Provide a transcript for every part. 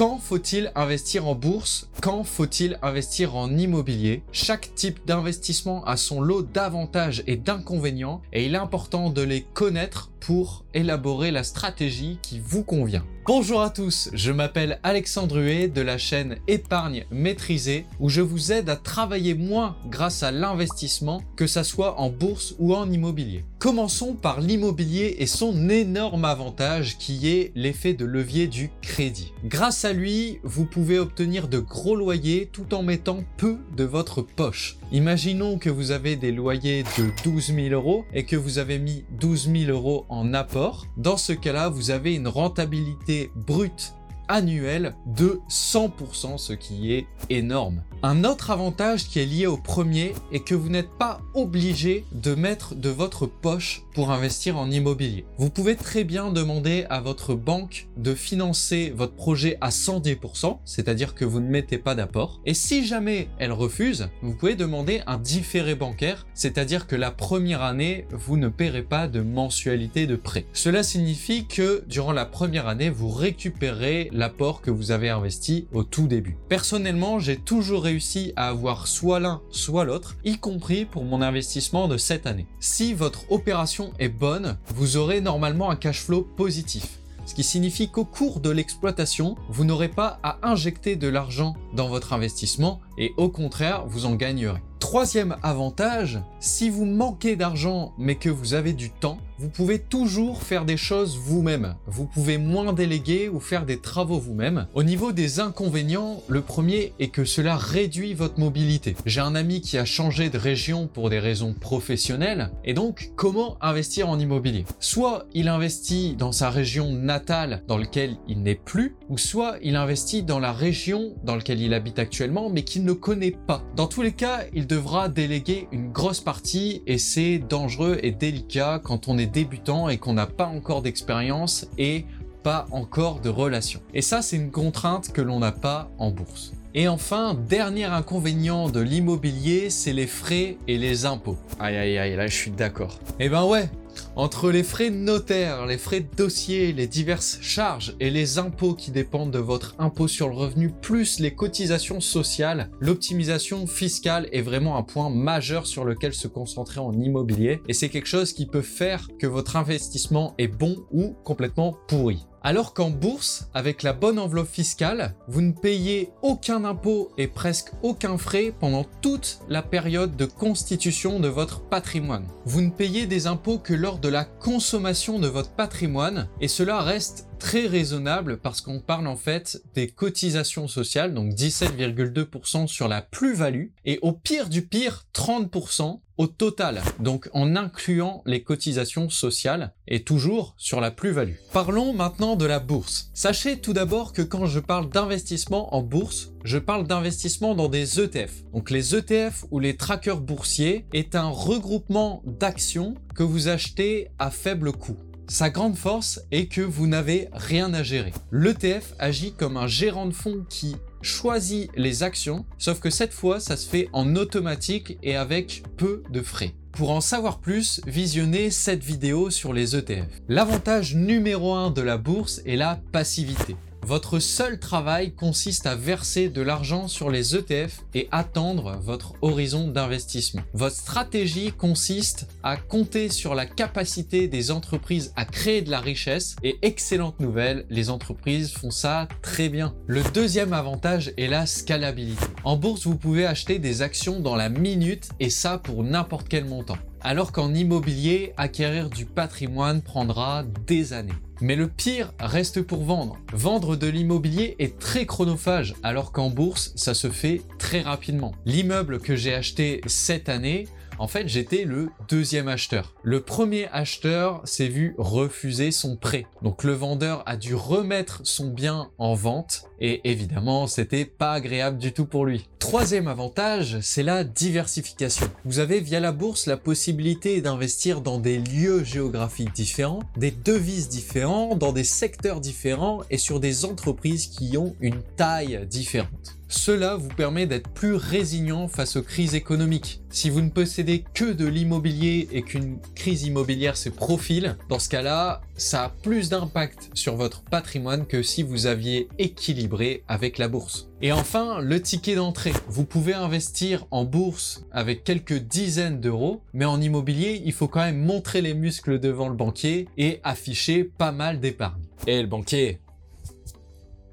Quand faut-il investir en bourse? Quand faut-il investir en immobilier? Chaque type d'investissement a son lot d'avantages et d'inconvénients et il est important de les connaître pour élaborer la stratégie qui vous convient. Bonjour à tous, je m'appelle Alexandre Huet de la chaîne Épargne maîtrisée où je vous aide à travailler moins grâce à l'investissement que ça soit en bourse ou en immobilier. Commençons par l'immobilier et son énorme avantage qui est l'effet de levier du crédit. Grâce à lui, vous pouvez obtenir de gros loyers tout en mettant peu de votre poche. Imaginons que vous avez des loyers de 12 000 euros et que vous avez mis 12 000 euros en apport. Dans ce cas-là, vous avez une rentabilité brute annuelle de 100%, ce qui est énorme. Un autre avantage qui est lié au premier est que vous n'êtes pas obligé de mettre de votre poche pour investir en immobilier. Vous pouvez très bien demander à votre banque de financer votre projet à 110%, c'est-à-dire que vous ne mettez pas d'apport. Et si jamais elle refuse, vous pouvez demander un différé bancaire, c'est-à-dire que la première année, vous ne paierez pas de mensualité de prêt. Cela signifie que durant la première année, vous récupérez l'apport que vous avez investi au tout début. Personnellement, j'ai toujours réussi à avoir soit l'un, soit l'autre, y compris pour mon investissement de cette année. Si votre opération est bonne, vous aurez normalement un cash flow positif ce qui signifie qu'au cours de l'exploitation, vous n'aurez pas à injecter de l'argent dans votre investissement et au contraire, vous en gagnerez. Troisième avantage, si vous manquez d'argent mais que vous avez du temps, vous pouvez toujours faire des choses vous-même. Vous pouvez moins déléguer ou faire des travaux vous-même. Au niveau des inconvénients, le premier est que cela réduit votre mobilité. J'ai un ami qui a changé de région pour des raisons professionnelles et donc comment investir en immobilier? Soit il investit dans sa région natale dans laquelle il n'est plus, ou soit il investit dans la région dans laquelle il habite actuellement mais qu'il ne connaît pas. Dans tous les cas, il devra déléguer une grosse partie et c'est dangereux et délicat quand on est débutant et qu'on n'a pas encore d'expérience et pas encore de relation. Et ça, c'est une contrainte que l'on n'a pas en bourse. Et enfin, dernier inconvénient de l'immobilier, c'est les frais et les impôts. Aïe aïe aïe, là je suis d'accord. Eh ben ouais, entre les frais de notaire, les frais de dossier, les diverses charges et les impôts qui dépendent de votre impôt sur le revenu, plus les cotisations sociales, l'optimisation fiscale est vraiment un point majeur sur lequel se concentrer en immobilier et c'est quelque chose qui peut faire que votre investissement est bon ou complètement pourri. Alors qu'en bourse, avec la bonne enveloppe fiscale, vous ne payez aucun impôt et presque aucun frais pendant toute la période de constitution de votre patrimoine. Vous ne payez des impôts que lors de la consommation de votre patrimoine et cela reste très raisonnable parce qu'on parle en fait des cotisations sociales, donc 17,2% sur la plus-value et au pire du pire 30% au total, donc en incluant les cotisations sociales et toujours sur la plus-value. Parlons maintenant de la bourse. Sachez tout d'abord que quand je parle d'investissement en bourse, je parle d'investissement dans des ETF. Donc les ETF ou les trackers boursiers est un regroupement d'actions que vous achetez à faible coût. Sa grande force est que vous n'avez rien à gérer. L'ETF agit comme un gérant de fonds qui choisit les actions, sauf que cette fois, ça se fait en automatique et avec peu de frais. Pour en savoir plus, visionnez cette vidéo sur les ETF. L'avantage numéro 1 de la bourse est la passivité. Votre seul travail consiste à verser de l'argent sur les ETF et attendre votre horizon d'investissement. Votre stratégie consiste à compter sur la capacité des entreprises à créer de la richesse et excellente nouvelle, les entreprises font ça très bien. Le deuxième avantage est la scalabilité. En bourse, vous pouvez acheter des actions dans la minute et ça pour n'importe quel montant alors qu'en immobilier, acquérir du patrimoine prendra des années. Mais le pire reste pour vendre. Vendre de l'immobilier est très chronophage, alors qu'en bourse, ça se fait très rapidement. L'immeuble que j'ai acheté cette année, en fait, j'étais le deuxième acheteur. Le premier acheteur s'est vu refuser son prêt. Donc le vendeur a dû remettre son bien en vente et évidemment, c'était pas agréable du tout pour lui. Troisième avantage, c'est la diversification. Vous avez via la bourse la possibilité d'investir dans des lieux géographiques différents, des devises différents, dans des secteurs différents et sur des entreprises qui ont une taille différente. Cela vous permet d'être plus résilient face aux crises économiques. Si vous ne possédez que de l'immobilier et qu'une crise immobilière se profile, dans ce cas-là, ça a plus d'impact sur votre patrimoine que si vous aviez équilibré avec la bourse. Et enfin, le ticket d'entrée. Vous pouvez investir en bourse avec quelques dizaines d'euros, mais en immobilier, il faut quand même montrer les muscles devant le banquier et afficher pas mal d'épargne. Et le banquier,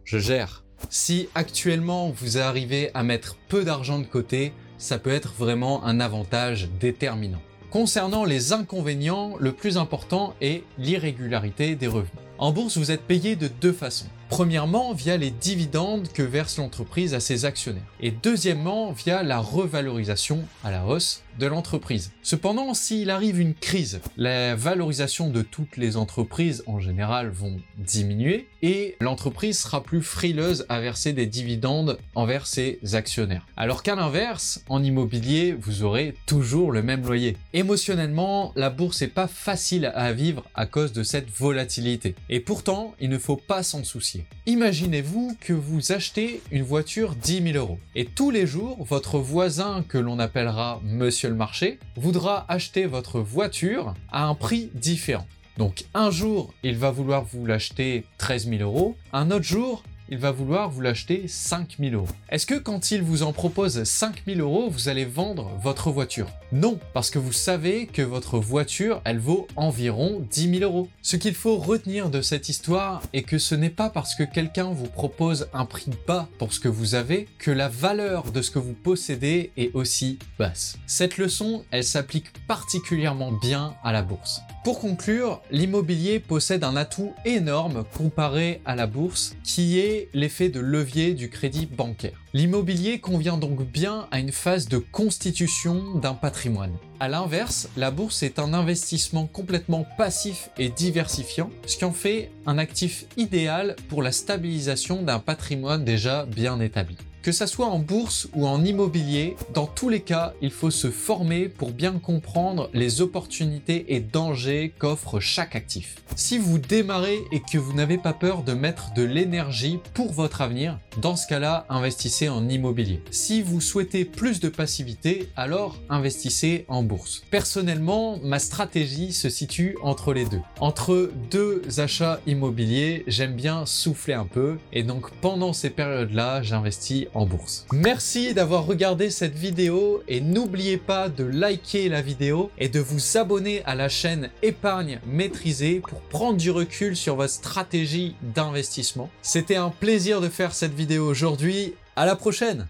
je gère. Si actuellement vous arrivez à mettre peu d'argent de côté, ça peut être vraiment un avantage déterminant. Concernant les inconvénients, le plus important est l'irrégularité des revenus. En bourse, vous êtes payé de deux façons. Premièrement, via les dividendes que verse l'entreprise à ses actionnaires. Et deuxièmement, via la revalorisation à la hausse de l'entreprise. Cependant, s'il arrive une crise, la valorisation de toutes les entreprises en général vont diminuer et l'entreprise sera plus frileuse à verser des dividendes envers ses actionnaires. Alors qu'à l'inverse, en immobilier, vous aurez toujours le même loyer. Émotionnellement, la bourse n'est pas facile à vivre à cause de cette volatilité. Et pourtant, il ne faut pas s'en soucier. Imaginez-vous que vous achetez une voiture 10 000 euros et tous les jours, votre voisin que l'on appellera Monsieur le Marché voudra acheter votre voiture à un prix différent. Donc un jour, il va vouloir vous l'acheter 13 000 euros, un autre jour, il va vouloir vous l'acheter 5000 euros. Est-ce que quand il vous en propose 5000 euros, vous allez vendre votre voiture? Non, parce que vous savez que votre voiture, elle vaut environ 10 000 euros. Ce qu'il faut retenir de cette histoire est que ce n'est pas parce que quelqu'un vous propose un prix bas pour ce que vous avez que la valeur de ce que vous possédez est aussi basse. Cette leçon, elle s'applique particulièrement bien à la bourse. Pour conclure, l'immobilier possède un atout énorme comparé à la bourse qui est l'effet de levier du crédit bancaire. L'immobilier convient donc bien à une phase de constitution d'un patrimoine. A l'inverse, la bourse est un investissement complètement passif et diversifiant, ce qui en fait un actif idéal pour la stabilisation d'un patrimoine déjà bien établi. Que ça soit en bourse ou en immobilier, dans tous les cas, il faut se former pour bien comprendre les opportunités et dangers qu'offre chaque actif. Si vous démarrez et que vous n'avez pas peur de mettre de l'énergie pour votre avenir, dans ce cas-là, investissez en immobilier. Si vous souhaitez plus de passivité, alors investissez en bourse. Personnellement, ma stratégie se situe entre les deux. Entre deux achats immobiliers, j'aime bien souffler un peu et donc pendant ces périodes-là, j'investis Merci d'avoir regardé cette vidéo et n'oubliez pas de liker la vidéo et de vous abonner à la chaîne épargne maîtrisée pour prendre du recul sur votre stratégie d'investissement. C'était un plaisir de faire cette vidéo aujourd'hui. À la prochaine